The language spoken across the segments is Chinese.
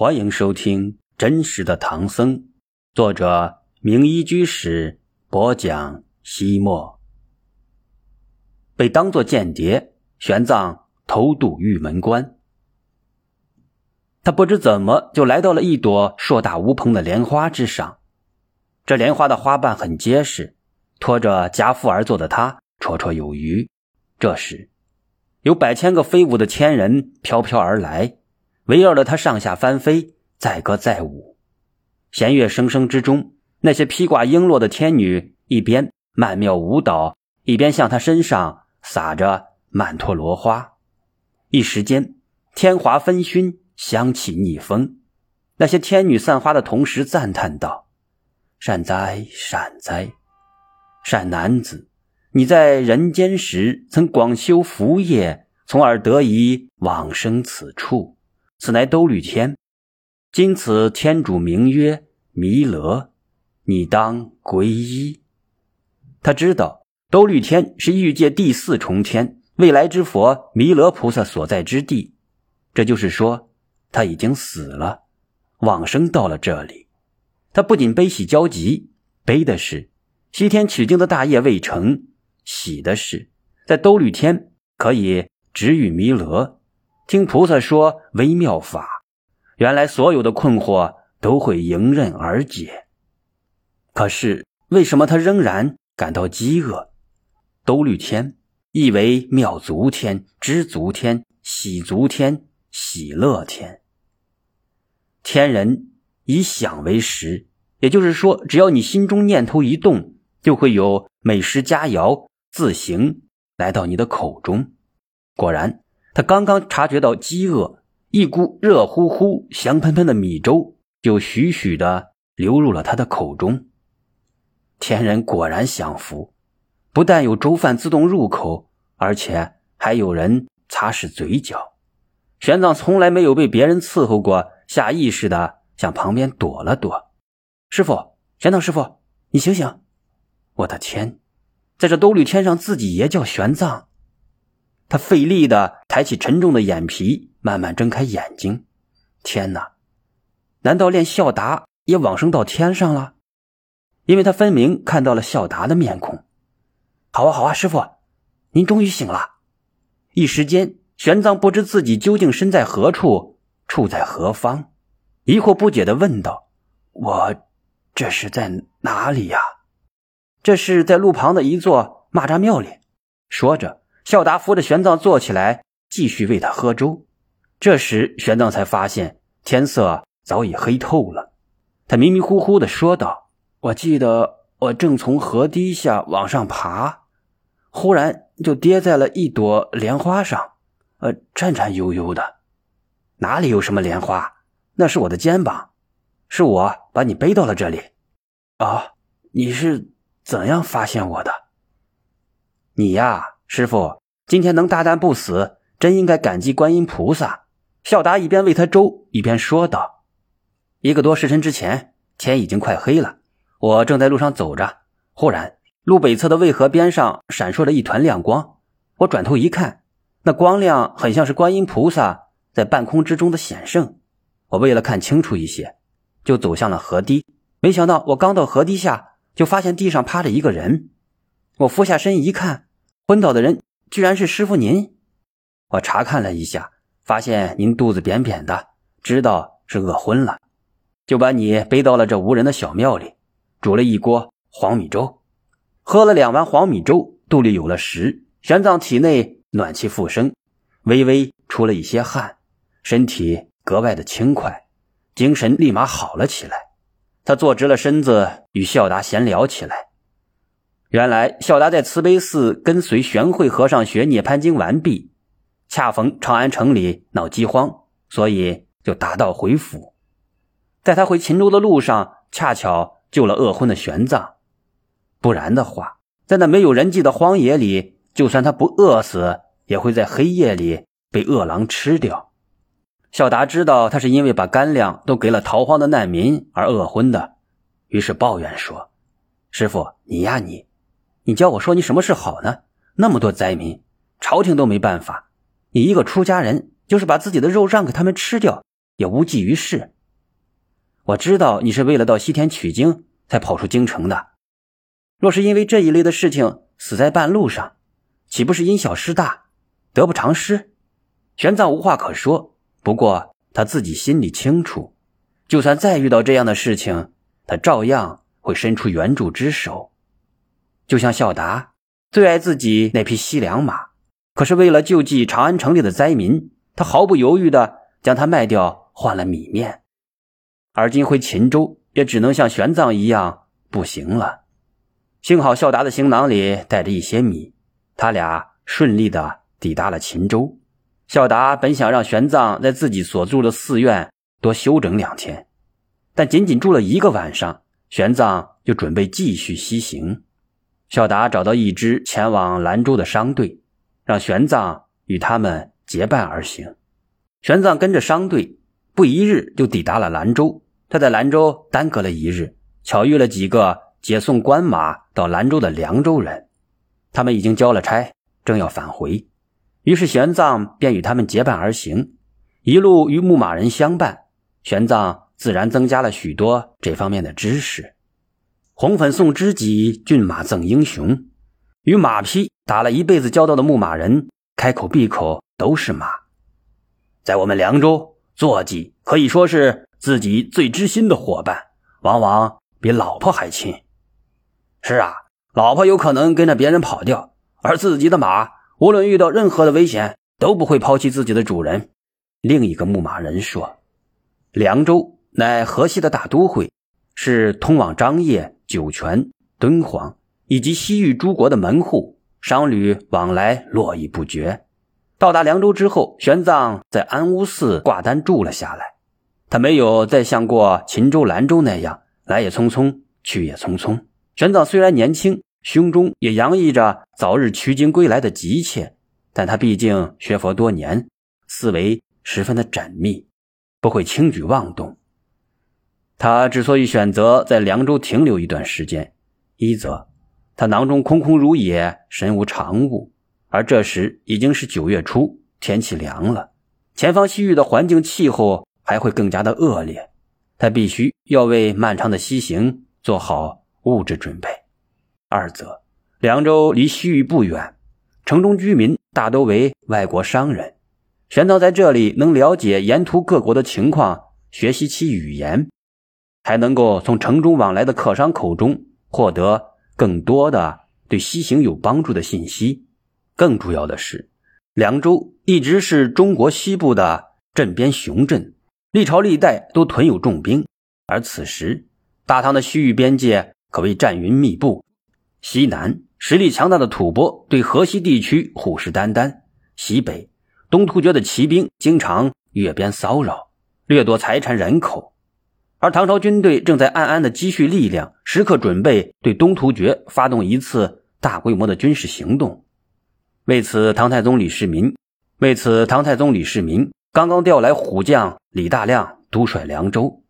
欢迎收听《真实的唐僧》，作者名医居士播讲。西莫被当作间谍，玄奘偷渡玉门关。他不知怎么就来到了一朵硕大无朋的莲花之上。这莲花的花瓣很结实，拖着夹腹而坐的他绰绰有余。这时，有百千个飞舞的天人飘飘而来。围绕着他上下翻飞，载歌载舞，弦乐声声之中，那些披挂璎珞的天女一边曼妙舞蹈，一边向他身上撒着曼陀罗花。一时间，天华纷熏，香气逆风。那些天女散花的同时，赞叹道：“善哉，善哉，善男子！你在人间时曾广修福业，从而得以往生此处。”此乃兜率天，今此天主名曰弥勒，你当皈依。他知道兜率天是欲界第四重天，未来之佛弥勒菩萨所在之地。这就是说，他已经死了，往生到了这里。他不仅悲喜交集，悲的是西天取经的大业未成；喜的是在兜率天可以直遇弥勒。听菩萨说微妙法，原来所有的困惑都会迎刃而解。可是为什么他仍然感到饥饿？兜率天意为妙足天、知足天、喜足天、喜乐天。天人以想为食，也就是说，只要你心中念头一动，就会有美食佳肴自行来到你的口中。果然。他刚刚察觉到饥饿，一股热乎乎、香喷喷的米粥就徐徐的流入了他的口中。天人果然享福，不但有粥饭自动入口，而且还有人擦拭嘴角。玄奘从来没有被别人伺候过，下意识的向旁边躲了躲。师傅，玄奘师傅，你醒醒！我的天，在这兜率天上，自己爷叫玄奘。他费力的抬起沉重的眼皮，慢慢睁开眼睛。天哪，难道连孝达也往生到天上了？因为他分明看到了孝达的面孔。好啊，好啊，师傅，您终于醒了。一时间，玄奘不知自己究竟身在何处，处在何方，疑惑不解的问道：“我这是在哪里呀？”这是在路旁的一座蚂蚱庙里。说着。孝达扶着玄奘坐起来，继续喂他喝粥。这时，玄奘才发现天色早已黑透了。他迷迷糊糊的说道：“我记得我正从河堤下往上爬，忽然就跌在了一朵莲花上，呃，颤颤悠悠的。哪里有什么莲花？那是我的肩膀，是我把你背到了这里。啊，你是怎样发现我的？你呀。”师傅，今天能大难不死，真应该感激观音菩萨。孝达一边喂他粥，一边说道：“一个多时辰之前，天已经快黑了，我正在路上走着，忽然路北侧的渭河边上闪烁着一团亮光。我转头一看，那光亮很像是观音菩萨在半空之中的显圣。我为了看清楚一些，就走向了河堤。没想到，我刚到河堤下，就发现地上趴着一个人。我俯下身一看。”昏倒的人居然是师傅您，我查看了一下，发现您肚子扁扁的，知道是饿昏了，就把你背到了这无人的小庙里，煮了一锅黄米粥，喝了两碗黄米粥，肚里有了食，玄奘体内暖气复生，微微出了一些汗，身体格外的轻快，精神立马好了起来。他坐直了身子，与孝达闲聊起来。原来孝达在慈悲寺跟随玄慧和尚学《涅槃经》完毕，恰逢长安城里闹饥荒，所以就打道回府。在他回秦州的路上，恰巧救了饿昏的玄奘。不然的话，在那没有人迹的荒野里，就算他不饿死，也会在黑夜里被饿狼吃掉。孝达知道他是因为把干粮都给了逃荒的难民而饿昏的，于是抱怨说：“师傅，你呀你！”你教我说你什么是好呢？那么多灾民，朝廷都没办法。你一个出家人，就是把自己的肉让给他们吃掉，也无济于事。我知道你是为了到西天取经才跑出京城的，若是因为这一类的事情死在半路上，岂不是因小失大，得不偿失？玄奘无话可说，不过他自己心里清楚，就算再遇到这样的事情，他照样会伸出援助之手。就像孝达最爱自己那匹西凉马，可是为了救济长安城里的灾民，他毫不犹豫地将它卖掉，换了米面。而今回秦州，也只能像玄奘一样不行了。幸好孝达的行囊里带着一些米，他俩顺利地抵达了秦州。孝达本想让玄奘在自己所住的寺院多休整两天，但仅仅住了一个晚上，玄奘就准备继续西行。孝达找到一支前往兰州的商队，让玄奘与他们结伴而行。玄奘跟着商队，不一日就抵达了兰州。他在兰州耽搁了一日，巧遇了几个解送官马到兰州的凉州人，他们已经交了差，正要返回。于是玄奘便与他们结伴而行，一路与牧马人相伴。玄奘自然增加了许多这方面的知识。红粉送知己，骏马赠英雄。与马匹打了一辈子交道的牧马人，开口闭口都是马。在我们凉州，坐骑可以说是自己最知心的伙伴，往往比老婆还亲。是啊，老婆有可能跟着别人跑掉，而自己的马。无论遇到任何的危险，都不会抛弃自己的主人。另一个牧马人说：“凉州乃河西的大都会，是通往张掖、酒泉、敦煌以及西域诸国的门户，商旅往来络绎不绝。”到达凉州之后，玄奘在安乌寺挂单住了下来。他没有再像过秦州、兰州那样来也匆匆，去也匆匆。玄奘虽然年轻。胸中也洋溢着早日取经归来的急切，但他毕竟学佛多年，思维十分的缜密，不会轻举妄动。他之所以选择在凉州停留一段时间，一则他囊中空空如也，身无长物，而这时已经是九月初，天气凉了，前方西域的环境气候还会更加的恶劣，他必须要为漫长的西行做好物质准备。二则，凉州离西域不远，城中居民大都为外国商人。玄奘在这里能了解沿途各国的情况，学习其语言，还能够从城中往来的客商口中获得更多的对西行有帮助的信息。更主要的是，凉州一直是中国西部的镇边雄镇，历朝历代都屯有重兵，而此时大唐的西域边界可谓战云密布。西南实力强大的吐蕃对河西地区虎视眈眈，西北东突厥的骑兵经常越边骚扰，掠夺财产人口，而唐朝军队正在暗暗的积蓄力量，时刻准备对东突厥发动一次大规模的军事行动。为此，唐太宗李世民为此，唐太宗李世民刚刚调来虎将李大亮督率凉州，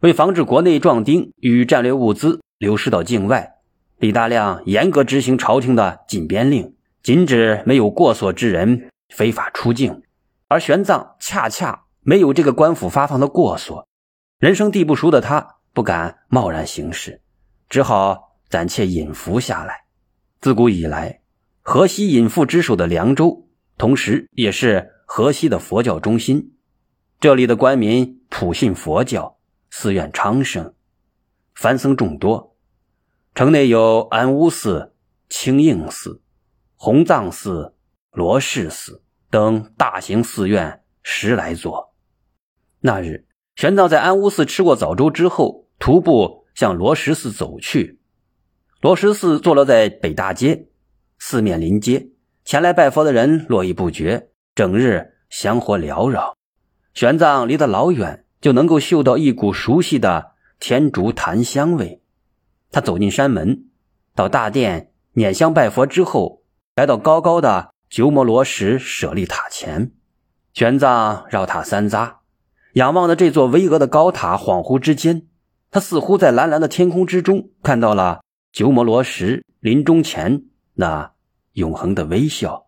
为防止国内壮丁与战略物资流失到境外。李大亮严格执行朝廷的禁边令，禁止没有过所之人非法出境。而玄奘恰恰没有这个官府发放的过所，人生地不熟的他不敢贸然行事，只好暂且隐伏下来。自古以来，河西隐伏之首的凉州，同时也是河西的佛教中心。这里的官民普信佛教，寺院昌盛，梵僧众多。城内有安乌寺、清应寺、弘藏寺、罗氏寺等大型寺院十来座。那日，玄奘在安乌寺吃过早粥之后，徒步向罗什寺走去。罗什寺坐落在北大街，四面临街，前来拜佛的人络绎不绝，整日香火缭绕。玄奘离得老远，就能够嗅到一股熟悉的天竺檀香味。他走进山门，到大殿拈香拜佛之后，来到高高的鸠摩罗什舍利塔前。玄奘绕塔三匝，仰望着这座巍峨的高塔，恍惚之间，他似乎在蓝蓝的天空之中看到了鸠摩罗什临终前那永恒的微笑。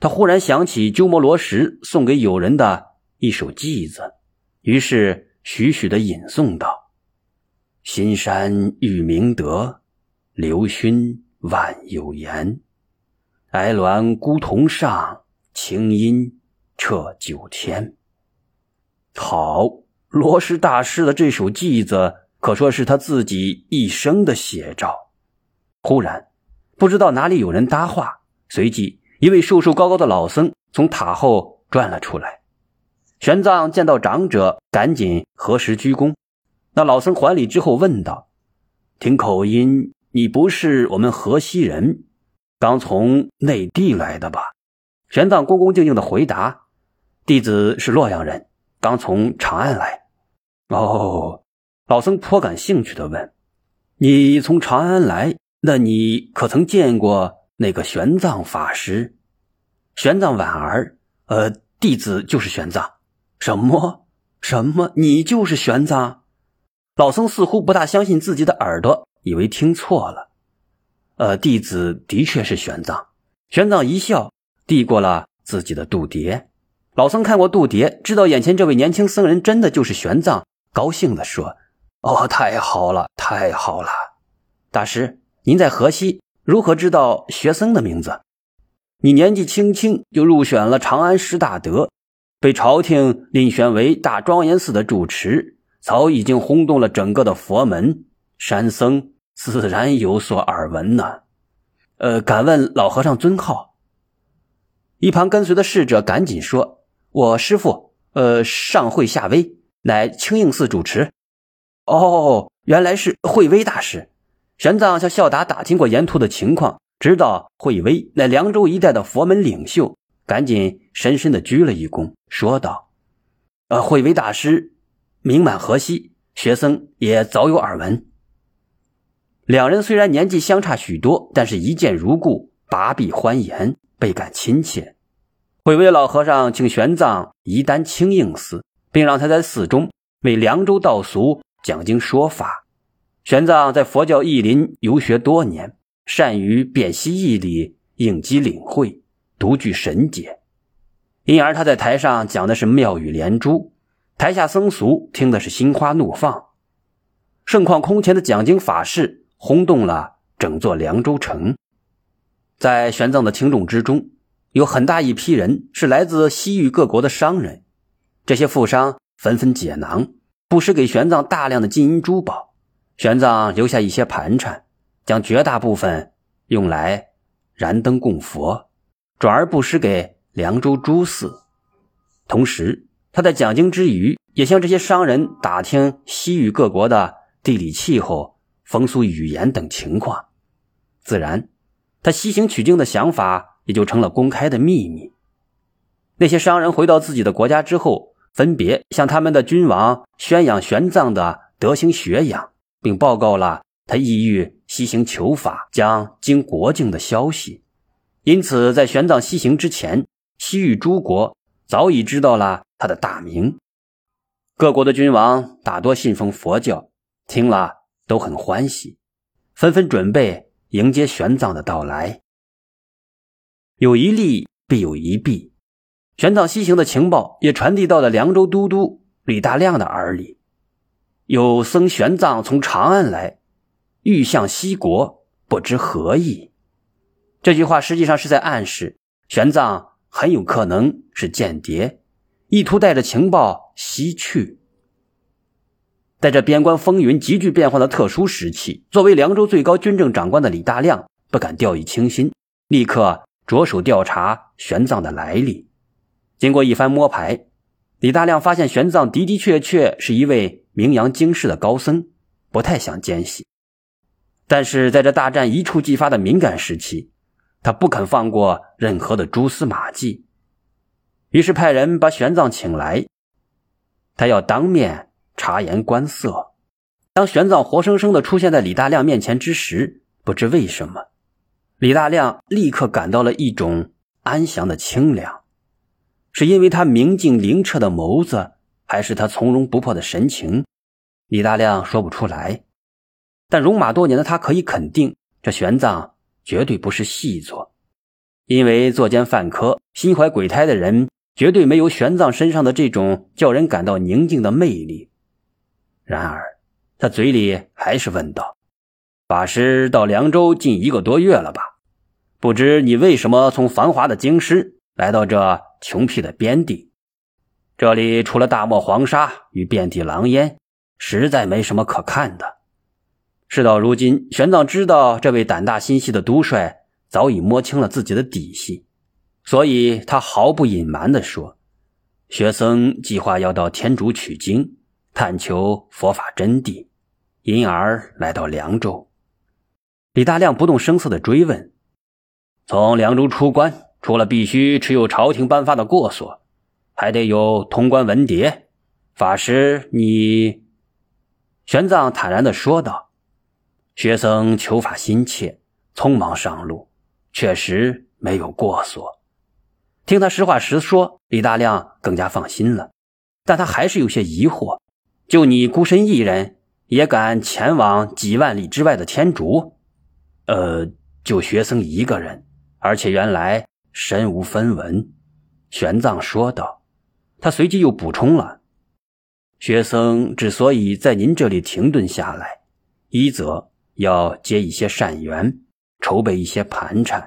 他忽然想起鸠摩罗什送给友人的一首偈子，于是徐徐的吟诵道：“新山遇明德，流勋万有言。哀鸾孤桐上，清音彻九天。”好，罗什大师的这首偈子可说是他自己一生的写照。忽然，不知道哪里有人搭话，随即一位瘦瘦高高的老僧从塔后转了出来。玄奘见到长者，赶紧合十鞠躬。那老僧还礼之后问道：“听口音，你不是我们河西人，刚从内地来的吧？”玄奘恭恭敬敬的回答：“弟子是洛阳人，刚从长安来。”哦，老僧颇感兴趣的问：“你从长安来，那你可曾见过那个玄奘法师？”玄奘婉儿：“呃，弟子就是玄奘。”什么？什么？你就是玄奘？老僧似乎不大相信自己的耳朵，以为听错了。呃，弟子的确是玄奘。玄奘一笑，递过了自己的度牒。老僧看过度牒，知道眼前这位年轻僧人真的就是玄奘，高兴地说：“哦，太好了，太好了！大师，您在河西，如何知道学僧的名字？你年纪轻轻就入选了长安十大德。”被朝廷遴选为大庄严寺的住持，早已经轰动了整个的佛门。山僧自然有所耳闻呢。呃，敢问老和尚尊号？一旁跟随的侍者赶紧说：“我师父，呃，上会下威，乃清应寺主持。”哦，原来是慧威大师。玄奘向孝达打听过沿途的情况，知道慧威乃凉州一带的佛门领袖。赶紧深深的鞠了一躬，说道：“呃，慧威大师名满河西，学僧也早有耳闻。两人虽然年纪相差许多，但是一见如故，拔臂欢颜，倍感亲切。慧威老和尚请玄奘移丹清应寺，并让他在寺中为凉州道俗讲经说法。玄奘在佛教义林游学多年，善于辨析义理，应机领会。”独具神解，因而他在台上讲的是妙语连珠，台下僧俗听的是心花怒放，盛况空前的讲经法事轰动了整座凉州城。在玄奘的听众之中，有很大一批人是来自西域各国的商人，这些富商纷纷解囊，布施给玄奘大量的金银珠宝，玄奘留下一些盘缠，将绝大部分用来燃灯供佛。转而布施给凉州诸寺，同时他在讲经之余，也向这些商人打听西域各国的地理、气候、风俗、语言等情况。自然，他西行取经的想法也就成了公开的秘密。那些商人回到自己的国家之后，分别向他们的君王宣扬玄奘的德行学养，并报告了他意欲西行求法、将经国境的消息。因此，在玄奘西行之前，西域诸国早已知道了他的大名。各国的君王大多信奉佛教，听了都很欢喜，纷纷准备迎接玄奘的到来。有一利必有一弊，玄奘西行的情报也传递到了凉州都督李大亮的耳里。有僧玄奘从长安来，欲向西国，不知何意。这句话实际上是在暗示，玄奘很有可能是间谍，意图带着情报西去。在这边关风云急剧变化的特殊时期，作为凉州最高军政长官的李大亮不敢掉以轻心，立刻着手调查玄奘的来历。经过一番摸排，李大亮发现玄奘的的确确是一位名扬京师的高僧，不太想奸细。但是在这大战一触即发的敏感时期，他不肯放过任何的蛛丝马迹，于是派人把玄奘请来，他要当面察言观色。当玄奘活生生的出现在李大亮面前之时，不知为什么，李大亮立刻感到了一种安详的清凉，是因为他明净灵澈的眸子，还是他从容不迫的神情？李大亮说不出来，但戎马多年的他可以肯定，这玄奘。绝对不是细作，因为作奸犯科、心怀鬼胎的人绝对没有玄奘身上的这种叫人感到宁静的魅力。然而，他嘴里还是问道：“法师到凉州近一个多月了吧？不知你为什么从繁华的京师来到这穷僻的边地？这里除了大漠黄沙与遍地狼烟，实在没什么可看的。”事到如今，玄奘知道这位胆大心细的都帅早已摸清了自己的底细，所以他毫不隐瞒地说：“学僧计划要到天竺取经，探求佛法真谛，因而来到凉州。”李大亮不动声色地追问：“从凉州出关，除了必须持有朝廷颁发的过所，还得有通关文牒。法师，你？”玄奘坦然地说道。学僧求法心切，匆忙上路，确实没有过所。听他实话实说，李大亮更加放心了。但他还是有些疑惑：就你孤身一人，也敢前往几万里之外的天竺？呃，就学生一个人，而且原来身无分文。玄奘说道。他随即又补充了：学生之所以在您这里停顿下来，一则。要结一些善缘，筹备一些盘缠；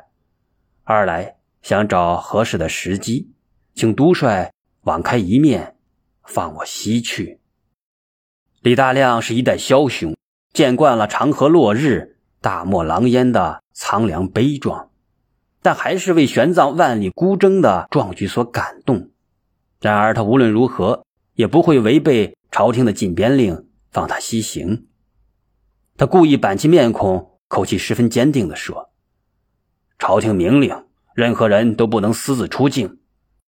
二来想找合适的时机，请都帅网开一面，放我西去。李大亮是一代枭雄，见惯了长河落日、大漠狼烟的苍凉悲壮，但还是为玄奘万里孤征的壮举所感动。然而他无论如何也不会违背朝廷的禁边令，放他西行。他故意板起面孔，口气十分坚定地说：“朝廷明令，任何人都不能私自出境。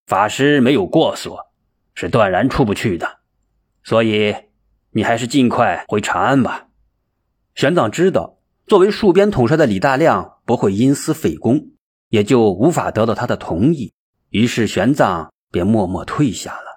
法师没有过所，是断然出不去的。所以，你还是尽快回长安吧。”玄奘知道，作为戍边统帅的李大亮不会因私废公，也就无法得到他的同意。于是，玄奘便默默退下了。